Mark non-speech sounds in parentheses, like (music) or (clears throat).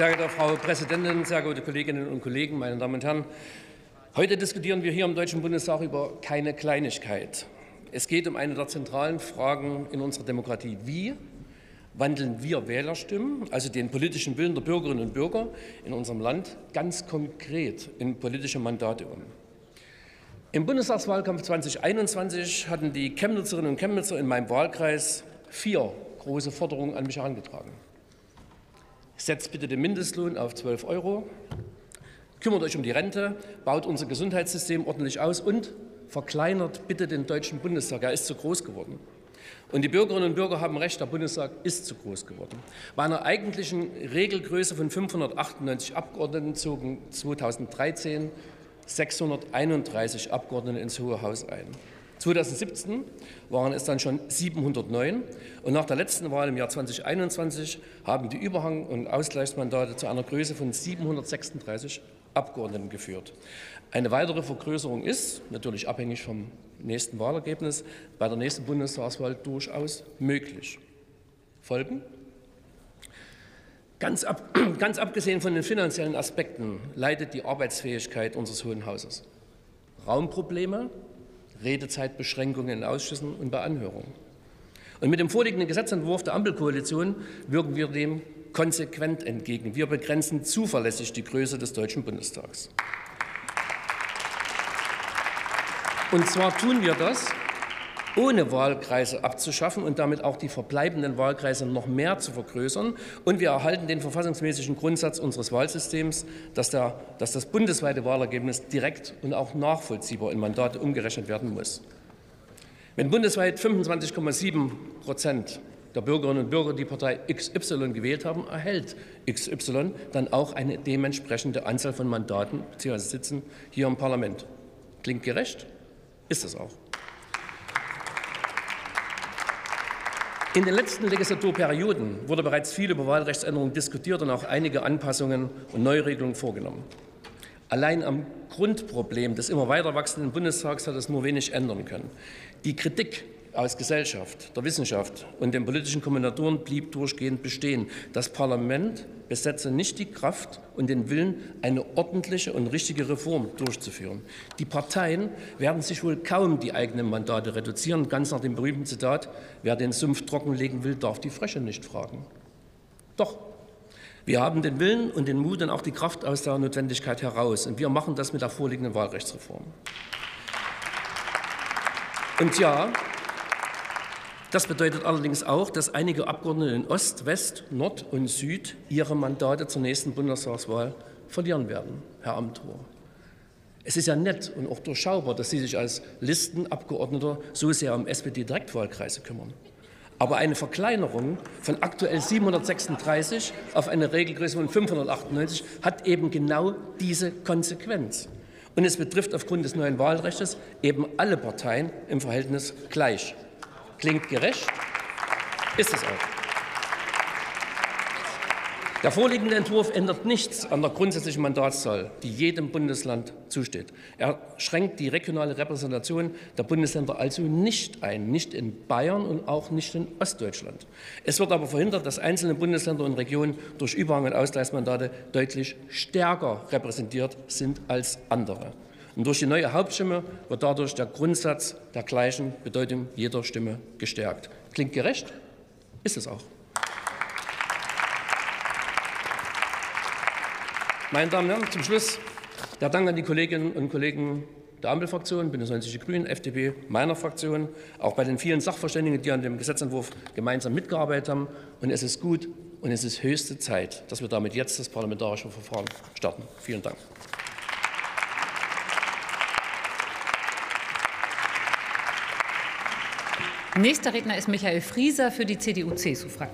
Sehr geehrte Frau Präsidentin, sehr geehrte Kolleginnen und Kollegen, meine Damen und Herren! Heute diskutieren wir hier im Deutschen Bundestag über keine Kleinigkeit. Es geht um eine der zentralen Fragen in unserer Demokratie. Wie wandeln wir Wählerstimmen, also den politischen Willen der Bürgerinnen und Bürger in unserem Land, ganz konkret in politische Mandate um? Im Bundestagswahlkampf 2021 hatten die Chemnitzerinnen und Chemnitzer in meinem Wahlkreis vier große Forderungen an mich herangetragen. Setzt bitte den Mindestlohn auf 12 Euro, kümmert euch um die Rente, baut unser Gesundheitssystem ordentlich aus und verkleinert bitte den Deutschen Bundestag. Er ist zu groß geworden. Und die Bürgerinnen und Bürger haben recht, der Bundestag ist zu groß geworden. Bei einer eigentlichen Regelgröße von 598 Abgeordneten zogen 2013 631 Abgeordnete ins Hohe Haus ein. 2017 waren es dann schon 709 und nach der letzten Wahl im Jahr 2021 haben die Überhang- und Ausgleichsmandate zu einer Größe von 736 Abgeordneten geführt. Eine weitere Vergrößerung ist, natürlich abhängig vom nächsten Wahlergebnis, bei der nächsten Bundestagswahl durchaus möglich. Folgen? Ganz, ab, (clears throat) ganz abgesehen von den finanziellen Aspekten leidet die Arbeitsfähigkeit unseres Hohen Hauses. Raumprobleme, Redezeitbeschränkungen in Ausschüssen und bei Anhörungen. Und mit dem vorliegenden Gesetzentwurf der Ampelkoalition wirken wir dem konsequent entgegen. Wir begrenzen zuverlässig die Größe des Deutschen Bundestags. Und zwar tun wir das, ohne Wahlkreise abzuschaffen und damit auch die verbleibenden Wahlkreise noch mehr zu vergrößern. Und wir erhalten den verfassungsmäßigen Grundsatz unseres Wahlsystems, dass, der, dass das bundesweite Wahlergebnis direkt und auch nachvollziehbar in Mandate umgerechnet werden muss. Wenn bundesweit 25,7 Prozent der Bürgerinnen und Bürger die Partei XY gewählt haben, erhält XY dann auch eine dementsprechende Anzahl von Mandaten bzw. Sitzen hier im Parlament. Klingt gerecht? Ist es auch. In den letzten Legislaturperioden wurde bereits viel über Wahlrechtsänderungen diskutiert und auch einige Anpassungen und Neuregelungen vorgenommen. Allein am Grundproblem des immer weiter wachsenden Bundestags hat es nur wenig ändern können. Die Kritik aus Gesellschaft, der Wissenschaft und den politischen Kommentatoren blieb durchgehend bestehen. Das Parlament besetze nicht die Kraft und den Willen, eine ordentliche und richtige Reform durchzuführen. Die Parteien werden sich wohl kaum die eigenen Mandate reduzieren, ganz nach dem berühmten Zitat, wer den Sumpf trockenlegen will, darf die Frösche nicht fragen. Doch, wir haben den Willen und den Mut und auch die Kraft aus der Notwendigkeit heraus. Und wir machen das mit der vorliegenden Wahlrechtsreform. Und ja, das bedeutet allerdings auch, dass einige Abgeordnete in Ost, West, Nord und Süd ihre Mandate zur nächsten Bundestagswahl verlieren werden, Herr Amthor. Es ist ja nett und auch durchschaubar, dass Sie sich als Listenabgeordneter so sehr um SPD-Direktwahlkreise kümmern. Aber eine Verkleinerung von aktuell 736 auf eine Regelgröße von 598 hat eben genau diese Konsequenz. Und es betrifft aufgrund des neuen Wahlrechts eben alle Parteien im Verhältnis gleich. Klingt gerecht? Ist es auch. Der vorliegende Entwurf ändert nichts an der grundsätzlichen Mandatszahl, die jedem Bundesland zusteht. Er schränkt die regionale Repräsentation der Bundesländer also nicht ein, nicht in Bayern und auch nicht in Ostdeutschland. Es wird aber verhindert, dass einzelne Bundesländer und Regionen durch Überhang- und Ausgleichsmandate deutlich stärker repräsentiert sind als andere. Und durch die neue Hauptstimme wird dadurch der Grundsatz der gleichen Bedeutung jeder Stimme gestärkt. Klingt gerecht? Ist es auch. Meine Damen und Herren, zum Schluss der Dank an die Kolleginnen und Kollegen der Ampelfraktion, Bündnis 90 Die Grünen, FDP, meiner Fraktion, auch bei den vielen Sachverständigen, die an dem Gesetzentwurf gemeinsam mitgearbeitet haben. Und es ist gut und es ist höchste Zeit, dass wir damit jetzt das parlamentarische Verfahren starten. Vielen Dank. Nächster Redner ist Michael Frieser für die CDU-CSU-Fraktion.